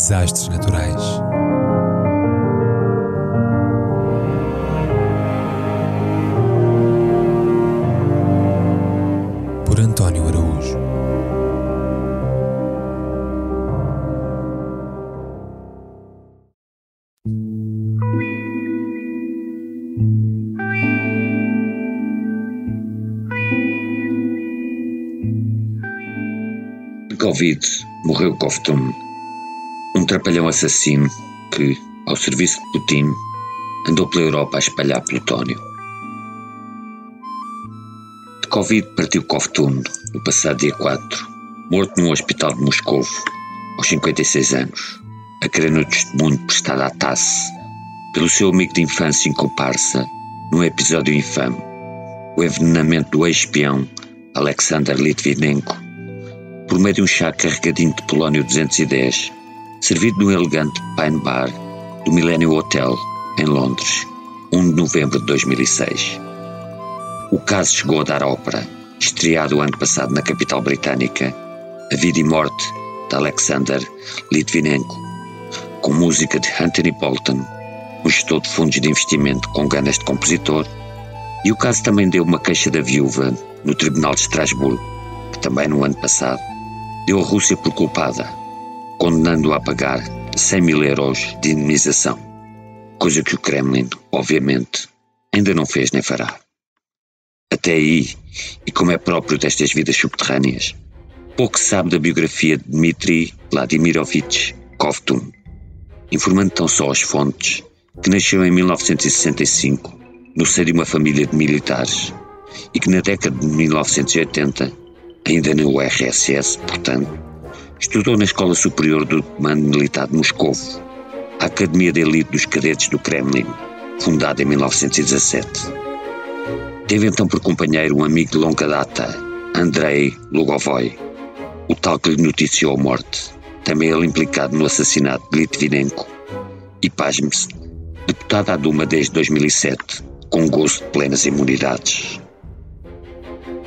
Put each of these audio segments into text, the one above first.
Desastres naturais. Por António Araújo. Covid morreu Kovtun, um trapalhão assassino que, ao serviço de Putin, andou pela Europa a espalhar plutónio. De Covid partiu Kovtun no passado dia 4, morto num hospital de Moscou, aos 56 anos, a querer no testemunho prestado à TASS pelo seu amigo de infância em comparsa num episódio infame, o envenenamento do ex-espião Alexander Litvinenko por meio de um chá carregadinho de polónio 210, servido no elegante Pine Bar do Millennium Hotel, em Londres, 1 de novembro de 2006. O caso chegou a dar ópera, estreado ano passado na capital britânica, A Vida e Morte de Alexander Litvinenko, com música de Anthony Bolton, um gestor de fundos de investimento com ganas de compositor, e o caso também deu uma queixa da viúva no Tribunal de Estrasburgo, que também no ano passado deu a Rússia por culpada, condenando-a a pagar 100 mil euros de indemnização, coisa que o Kremlin, obviamente, ainda não fez nem fará. Até aí, e como é próprio destas vidas subterrâneas, pouco se sabe da biografia de Dmitry Vladimirovich Kovtun, informando tão só as fontes que nasceu em 1965 no seio de uma família de militares e que na década de 1980 ainda na URSS, portanto, estudou na Escola Superior do Comando Militar de Moscou, a Academia de Elite dos Cadetes do Kremlin, fundada em 1917. Teve então por companheiro um amigo de longa data, Andrei Lugovoy, o tal que lhe noticiou a morte, também ele implicado no assassinato de Litvinenko, e pasme-se, deputado à Duma desde 2007, com gosto de plenas imunidades.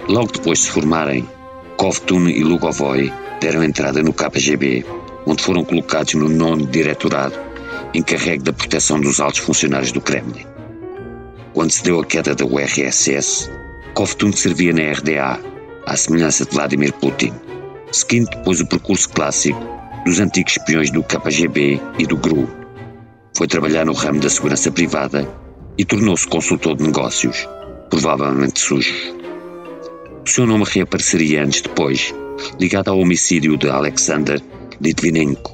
Logo depois de se formarem, Kovtun e Lugovoy deram entrada no KGB, onde foram colocados no nono diretorado, encarregue da proteção dos altos funcionários do Kremlin. Quando se deu a queda da URSS, Kovtun servia na RDA, à semelhança de Vladimir Putin, seguindo depois o percurso clássico dos antigos espiões do KGB e do GRU. Foi trabalhar no ramo da segurança privada e tornou-se consultor de negócios, provavelmente sujos. O seu nome reapareceria anos depois, ligado ao homicídio de Alexander Litvinenko,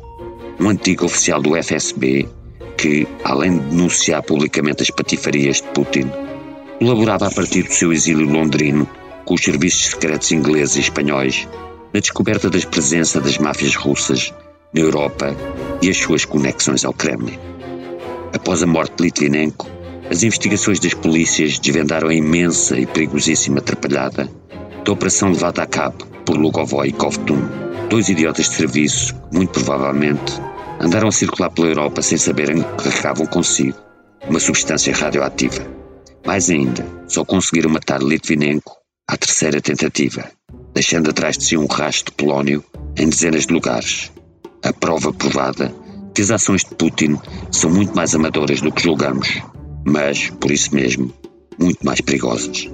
um antigo oficial do FSB que, além de denunciar publicamente as patifarias de Putin, colaborava a partir do seu exílio londrino com os serviços secretos ingleses e espanhóis na descoberta da presença das máfias russas na Europa e as suas conexões ao Kremlin. Após a morte de Litvinenko, as investigações das polícias desvendaram a imensa e perigosíssima atrapalhada da operação levada a cabo por Lugovoy e Kovtun, dois idiotas de serviço muito provavelmente, andaram a circular pela Europa sem saberem que carregavam consigo uma substância radioativa. Mais ainda, só conseguiram matar Litvinenko à terceira tentativa, deixando atrás de si um rastro de polónio em dezenas de lugares. A prova provada que as ações de Putin são muito mais amadoras do que julgamos, mas, por isso mesmo, muito mais perigosas.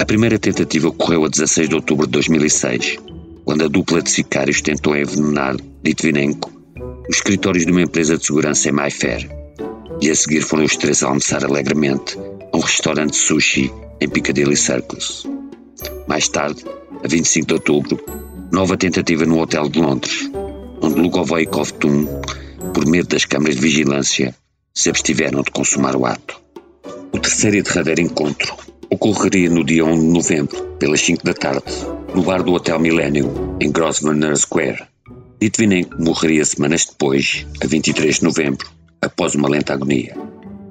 A primeira tentativa ocorreu a 16 de outubro de 2006, quando a dupla de sicários tentou envenenar Litvinenko os escritórios de uma empresa de segurança em Mayfair, e a seguir foram os três a almoçar alegremente a um restaurante sushi em Piccadilly Circus. Mais tarde, a 25 de outubro, nova tentativa no Hotel de Londres, onde Lugovoy e Kovtun, por medo das câmaras de vigilância, se abstiveram de consumar o ato. O terceiro e derradeiro encontro ocorreria no dia 1 de novembro, pelas 5 da tarde, no bar do Hotel Millennium, em Grosvenor Square. Litvinenko morreria semanas depois, a 23 de novembro, após uma lenta agonia.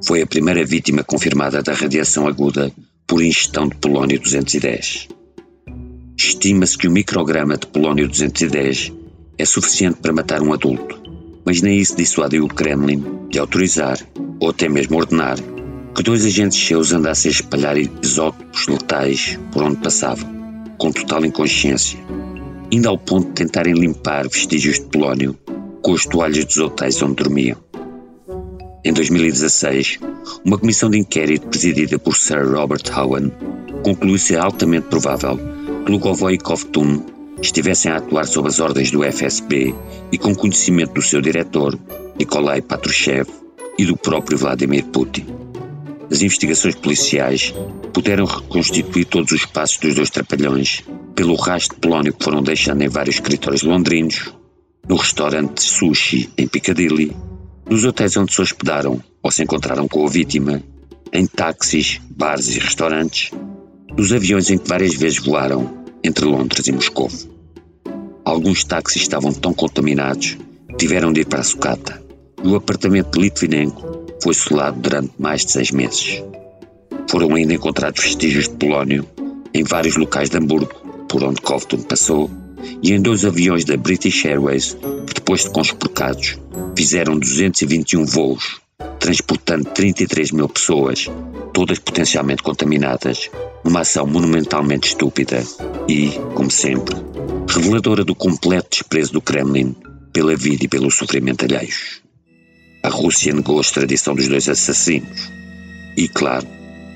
Foi a primeira vítima confirmada da radiação aguda por ingestão de polónio 210. Estima-se que o micrograma de polónio 210 é suficiente para matar um adulto, mas nem isso dissuadiu o Kremlin de autorizar, ou até mesmo ordenar, que dois agentes seus andassem a espalhar isótopos letais por onde passavam, com total inconsciência, ainda ao ponto de tentarem limpar vestígios de polónio com os toalhas dos hotéis onde dormiam. Em 2016, uma comissão de inquérito presidida por Sir Robert Howen concluiu ser altamente provável que Lugovoy e Kovtun estivessem a atuar sob as ordens do FSB e com conhecimento do seu diretor, Nikolai Patrushev, e do próprio Vladimir Putin. As investigações policiais puderam reconstituir todos os passos dos dois trapalhões pelo rastro de polónio que foram deixando em vários escritórios londrinos, no restaurante Sushi em Piccadilly, nos hotéis onde se hospedaram ou se encontraram com a vítima, em táxis, bares e restaurantes, nos aviões em que várias vezes voaram entre Londres e Moscou. Alguns táxis estavam tão contaminados que tiveram de ir para a sucata e o apartamento de Litvinenko foi selado durante mais de seis meses. Foram ainda encontrados vestígios de polónio em vários locais de Hamburgo, por onde Kovtun passou, e em dois aviões da British Airways que, depois de conspurcados, fizeram 221 voos, transportando 33 mil pessoas, todas potencialmente contaminadas, numa ação monumentalmente estúpida e, como sempre, reveladora do completo desprezo do Kremlin pela vida e pelo sofrimento alheios. A Rússia negou a extradição dos dois assassinos e, claro,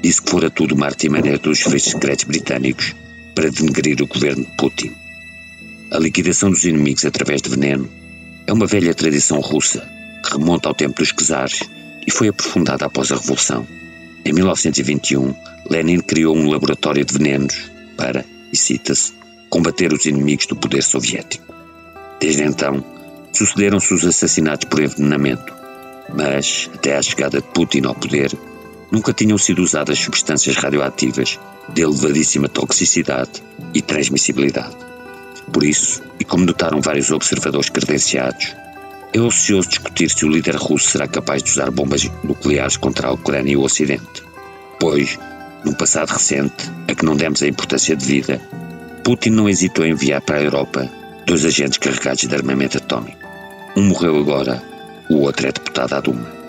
disse que fora tudo uma artimanha dos serviços secretos britânicos para denegrir o governo de Putin. A liquidação dos inimigos através de veneno é uma velha tradição russa que remonta ao tempo dos czares e foi aprofundada após a Revolução. Em 1921, Lenin criou um laboratório de venenos para, e cita-se, combater os inimigos do poder soviético. Desde então, sucederam-se os assassinatos por envenenamento, mas, até à chegada de Putin ao poder, nunca tinham sido usadas substâncias radioativas de elevadíssima toxicidade e transmissibilidade. Por isso, e como notaram vários observadores credenciados, é ocioso discutir se o líder russo será capaz de usar bombas nucleares contra a Ucrânia e o Ocidente, pois, num passado recente, a que não demos a importância devida, Putin não hesitou em enviar para a Europa dois agentes carregados de armamento atómico. Um morreu agora o outro é deputado à Duma.